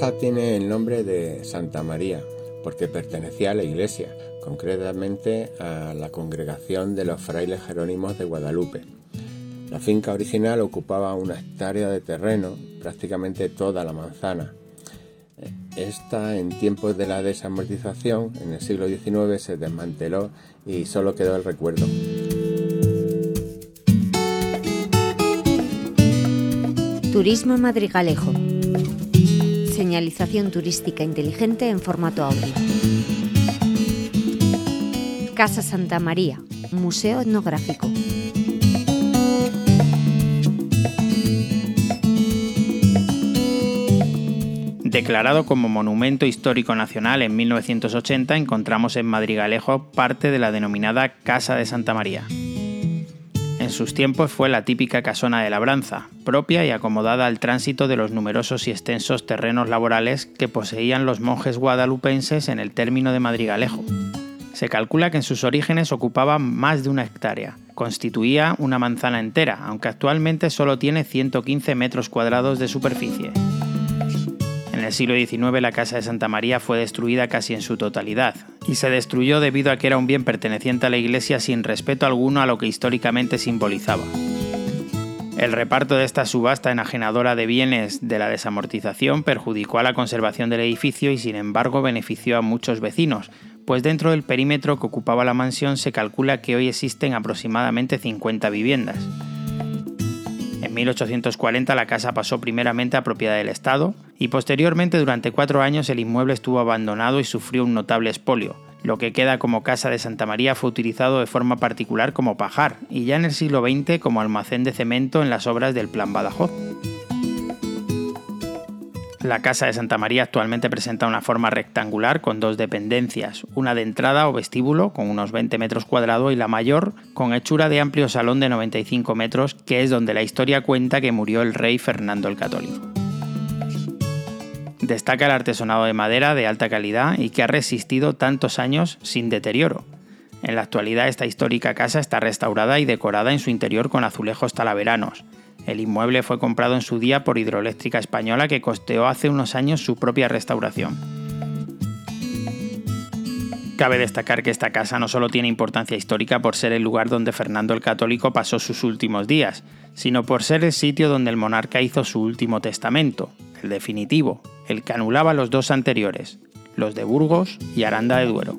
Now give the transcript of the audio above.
casa tiene el nombre de Santa María porque pertenecía a la iglesia, concretamente a la congregación de los frailes jerónimos de Guadalupe. La finca original ocupaba una hectárea de terreno, prácticamente toda la manzana. Esta, en tiempos de la desamortización, en el siglo XIX, se desmanteló y solo quedó el recuerdo. Turismo Madrigalejo. Señalización turística inteligente en formato audio. Casa Santa María, Museo Etnográfico. Declarado como Monumento Histórico Nacional en 1980, encontramos en Madrigalejo parte de la denominada Casa de Santa María. En sus tiempos fue la típica casona de labranza, propia y acomodada al tránsito de los numerosos y extensos terrenos laborales que poseían los monjes guadalupenses en el término de Madrigalejo. Se calcula que en sus orígenes ocupaba más de una hectárea. Constituía una manzana entera, aunque actualmente solo tiene 115 metros cuadrados de superficie. En el siglo XIX la Casa de Santa María fue destruida casi en su totalidad, y se destruyó debido a que era un bien perteneciente a la Iglesia sin respeto alguno a lo que históricamente simbolizaba. El reparto de esta subasta enajenadora de bienes de la desamortización perjudicó a la conservación del edificio y sin embargo benefició a muchos vecinos, pues dentro del perímetro que ocupaba la mansión se calcula que hoy existen aproximadamente 50 viviendas. En 1840 la casa pasó primeramente a propiedad del Estado y posteriormente durante cuatro años el inmueble estuvo abandonado y sufrió un notable expolio. Lo que queda como casa de Santa María fue utilizado de forma particular como pajar y ya en el siglo XX como almacén de cemento en las obras del Plan Badajoz. La casa de Santa María actualmente presenta una forma rectangular con dos dependencias, una de entrada o vestíbulo con unos 20 metros cuadrados y la mayor con hechura de amplio salón de 95 metros, que es donde la historia cuenta que murió el rey Fernando el Católico. Destaca el artesonado de madera de alta calidad y que ha resistido tantos años sin deterioro. En la actualidad esta histórica casa está restaurada y decorada en su interior con azulejos talaveranos, el inmueble fue comprado en su día por Hidroeléctrica Española que costeó hace unos años su propia restauración. Cabe destacar que esta casa no solo tiene importancia histórica por ser el lugar donde Fernando el Católico pasó sus últimos días, sino por ser el sitio donde el monarca hizo su último testamento, el definitivo, el que anulaba los dos anteriores, los de Burgos y Aranda de Duero.